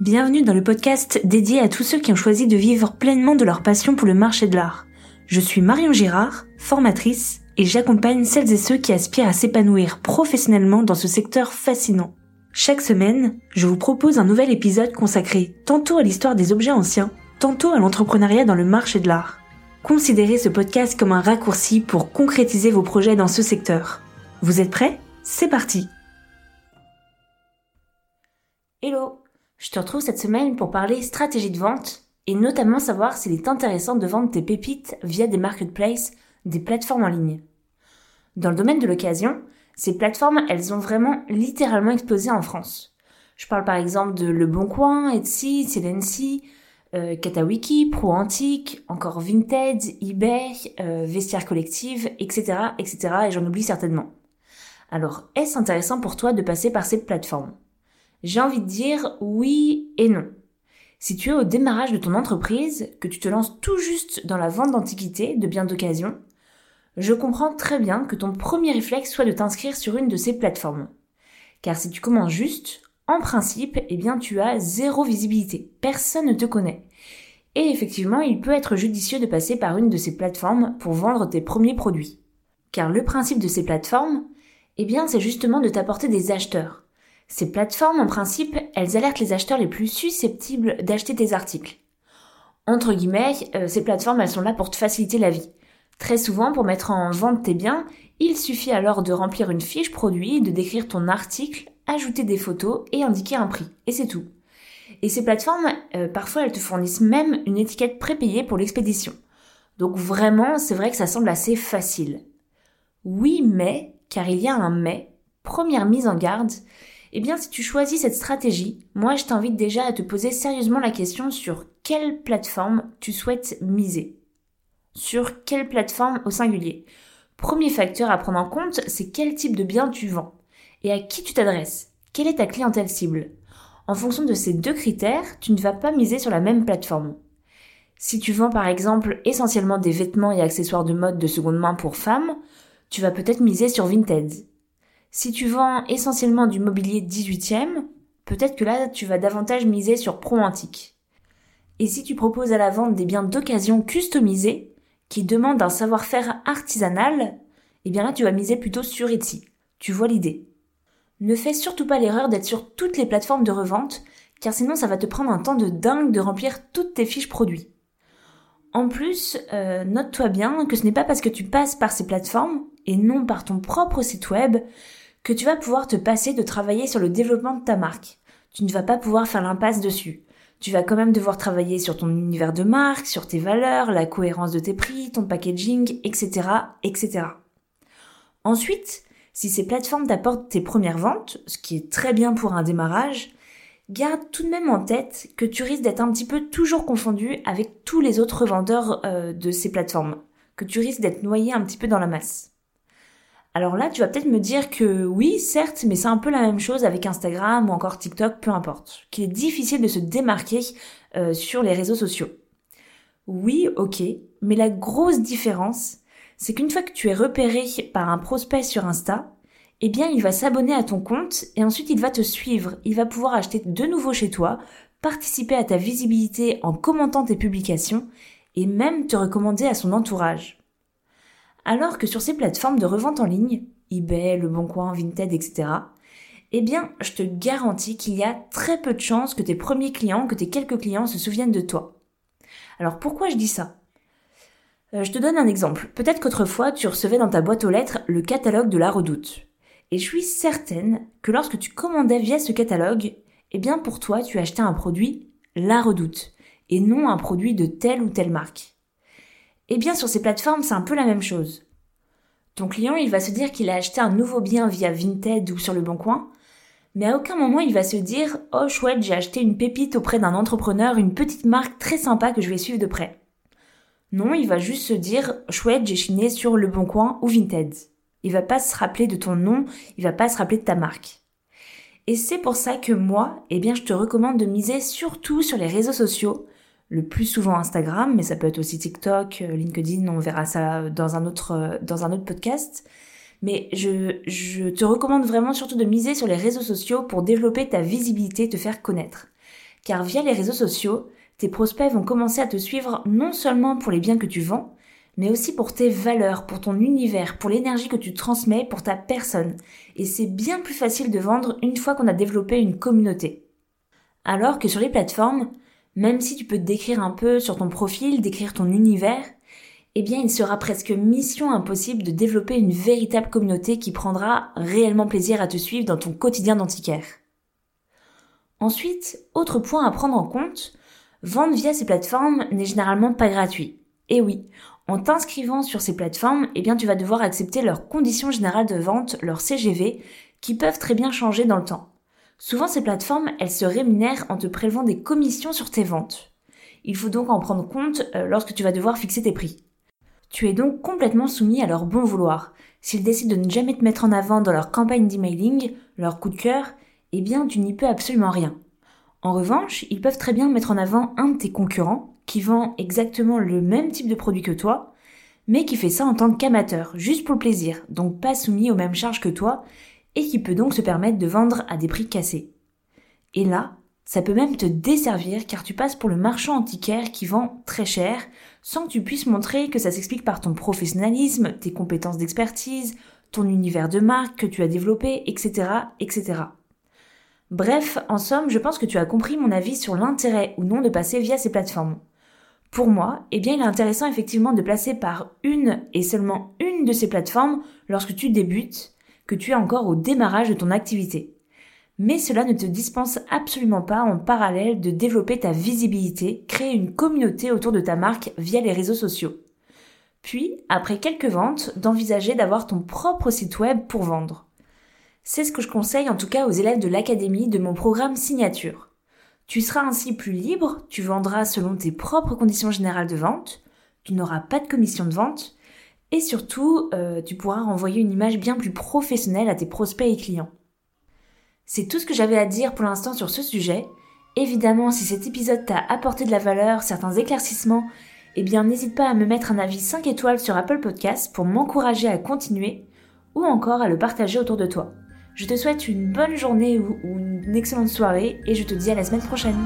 Bienvenue dans le podcast dédié à tous ceux qui ont choisi de vivre pleinement de leur passion pour le marché de l'art. Je suis Marion Girard, formatrice, et j'accompagne celles et ceux qui aspirent à s'épanouir professionnellement dans ce secteur fascinant. Chaque semaine, je vous propose un nouvel épisode consacré tantôt à l'histoire des objets anciens, tantôt à l'entrepreneuriat dans le marché de l'art. Considérez ce podcast comme un raccourci pour concrétiser vos projets dans ce secteur. Vous êtes prêts? C'est parti Hello Je te retrouve cette semaine pour parler stratégie de vente et notamment savoir s'il est intéressant de vendre tes pépites via des marketplaces, des plateformes en ligne. Dans le domaine de l'occasion, ces plateformes, elles ont vraiment littéralement explosé en France. Je parle par exemple de Le Bon Coin, Etsy, Celency, euh, Katawiki, Pro Antique, encore Vinted, eBay, euh, Vestiaire Collective, etc., etc., et j'en oublie certainement. Alors, est-ce intéressant pour toi de passer par ces plateformes? J'ai envie de dire oui et non. Si tu es au démarrage de ton entreprise, que tu te lances tout juste dans la vente d'antiquités, de biens d'occasion, je comprends très bien que ton premier réflexe soit de t'inscrire sur une de ces plateformes. Car si tu commences juste, en principe, eh bien, tu as zéro visibilité. Personne ne te connaît. Et effectivement, il peut être judicieux de passer par une de ces plateformes pour vendre tes premiers produits. Car le principe de ces plateformes, eh bien, c'est justement de t'apporter des acheteurs. Ces plateformes, en principe, elles alertent les acheteurs les plus susceptibles d'acheter tes articles. Entre guillemets, euh, ces plateformes, elles sont là pour te faciliter la vie. Très souvent, pour mettre en vente tes biens, il suffit alors de remplir une fiche produit, de décrire ton article, ajouter des photos et indiquer un prix. Et c'est tout. Et ces plateformes, euh, parfois, elles te fournissent même une étiquette prépayée pour l'expédition. Donc vraiment, c'est vrai que ça semble assez facile. Oui, mais car il y a un mais, première mise en garde, eh bien si tu choisis cette stratégie, moi je t'invite déjà à te poser sérieusement la question sur quelle plateforme tu souhaites miser. Sur quelle plateforme au singulier. Premier facteur à prendre en compte, c'est quel type de bien tu vends et à qui tu t'adresses. Quelle est ta clientèle cible? En fonction de ces deux critères, tu ne vas pas miser sur la même plateforme. Si tu vends par exemple essentiellement des vêtements et accessoires de mode de seconde main pour femmes, tu vas peut-être miser sur Vinted. Si tu vends essentiellement du mobilier 18e, peut-être que là tu vas davantage miser sur Pro Antique. Et si tu proposes à la vente des biens d'occasion customisés, qui demandent un savoir-faire artisanal, eh bien là tu vas miser plutôt sur Etsy. Tu vois l'idée. Ne fais surtout pas l'erreur d'être sur toutes les plateformes de revente, car sinon ça va te prendre un temps de dingue de remplir toutes tes fiches produits. En plus, euh, note-toi bien que ce n'est pas parce que tu passes par ces plateformes, et non par ton propre site web, que tu vas pouvoir te passer de travailler sur le développement de ta marque. Tu ne vas pas pouvoir faire l'impasse dessus. Tu vas quand même devoir travailler sur ton univers de marque, sur tes valeurs, la cohérence de tes prix, ton packaging, etc., etc. Ensuite, si ces plateformes t'apportent tes premières ventes, ce qui est très bien pour un démarrage, garde tout de même en tête que tu risques d'être un petit peu toujours confondu avec tous les autres vendeurs euh, de ces plateformes, que tu risques d'être noyé un petit peu dans la masse. Alors là, tu vas peut-être me dire que oui, certes, mais c'est un peu la même chose avec Instagram ou encore TikTok, peu importe, qu'il est difficile de se démarquer euh, sur les réseaux sociaux. Oui, ok, mais la grosse différence, c'est qu'une fois que tu es repéré par un prospect sur Insta, eh bien, il va s'abonner à ton compte et ensuite il va te suivre. Il va pouvoir acheter de nouveau chez toi, participer à ta visibilité en commentant tes publications et même te recommander à son entourage. Alors que sur ces plateformes de revente en ligne, eBay, Le Bon Coin, Vinted, etc., eh bien, je te garantis qu'il y a très peu de chances que tes premiers clients, que tes quelques clients se souviennent de toi. Alors pourquoi je dis ça? Euh, Je te donne un exemple. Peut-être qu'autrefois tu recevais dans ta boîte aux lettres le catalogue de la redoute. Et je suis certaine que lorsque tu commandais via ce catalogue, eh bien pour toi tu achetais un produit la redoute et non un produit de telle ou telle marque. Eh bien, sur ces plateformes, c'est un peu la même chose. Ton client, il va se dire qu'il a acheté un nouveau bien via Vinted ou sur le Bon Coin, mais à aucun moment il va se dire Oh chouette, j'ai acheté une pépite auprès d'un entrepreneur, une petite marque très sympa que je vais suivre de près. Non, il va juste se dire Chouette, j'ai chiné sur le Bon Coin ou Vinted. Il va pas se rappeler de ton nom, il va pas se rappeler de ta marque. Et c'est pour ça que moi, eh bien, je te recommande de miser surtout sur les réseaux sociaux, le plus souvent Instagram, mais ça peut être aussi TikTok, euh, LinkedIn, on verra ça dans un autre, euh, dans un autre podcast. Mais je, je te recommande vraiment surtout de miser sur les réseaux sociaux pour développer ta visibilité, te faire connaître. car via les réseaux sociaux, tes prospects vont commencer à te suivre non seulement pour les biens que tu vends, mais aussi pour tes valeurs, pour ton univers, pour l'énergie que tu transmets, pour ta personne. Et c'est bien plus facile de vendre une fois qu'on a développé une communauté. Alors que sur les plateformes, même si tu peux te décrire un peu sur ton profil, décrire ton univers, eh bien il sera presque mission impossible de développer une véritable communauté qui prendra réellement plaisir à te suivre dans ton quotidien d'antiquaire. Ensuite, autre point à prendre en compte, vendre via ces plateformes n'est généralement pas gratuit. Et oui, en t'inscrivant sur ces plateformes, eh bien tu vas devoir accepter leurs conditions générales de vente, leurs CGV, qui peuvent très bien changer dans le temps. Souvent ces plateformes, elles se rémunèrent en te prélevant des commissions sur tes ventes. Il faut donc en prendre compte euh, lorsque tu vas devoir fixer tes prix. Tu es donc complètement soumis à leur bon vouloir. S'ils décident de ne jamais te mettre en avant dans leur campagne d'emailing, leur coup de cœur, eh bien tu n'y peux absolument rien. En revanche, ils peuvent très bien mettre en avant un de tes concurrents qui vend exactement le même type de produit que toi, mais qui fait ça en tant qu'amateur, juste pour le plaisir, donc pas soumis aux mêmes charges que toi, et qui peut donc se permettre de vendre à des prix cassés. Et là, ça peut même te desservir car tu passes pour le marchand antiquaire qui vend très cher sans que tu puisses montrer que ça s'explique par ton professionnalisme, tes compétences d'expertise, ton univers de marque que tu as développé, etc., etc. Bref, en somme, je pense que tu as compris mon avis sur l'intérêt ou non de passer via ces plateformes. Pour moi, eh bien, il est intéressant effectivement de placer par une et seulement une de ces plateformes lorsque tu débutes, que tu es encore au démarrage de ton activité. Mais cela ne te dispense absolument pas en parallèle de développer ta visibilité, créer une communauté autour de ta marque via les réseaux sociaux. Puis, après quelques ventes, d'envisager d'avoir ton propre site web pour vendre. C'est ce que je conseille en tout cas aux élèves de l'académie de mon programme signature. Tu seras ainsi plus libre, tu vendras selon tes propres conditions générales de vente, tu n'auras pas de commission de vente, et surtout, euh, tu pourras renvoyer une image bien plus professionnelle à tes prospects et clients. C'est tout ce que j'avais à dire pour l'instant sur ce sujet. Évidemment, si cet épisode t'a apporté de la valeur, certains éclaircissements, eh bien n'hésite pas à me mettre un avis 5 étoiles sur Apple Podcasts pour m'encourager à continuer, ou encore à le partager autour de toi. Je te souhaite une bonne journée ou une excellente soirée et je te dis à la semaine prochaine.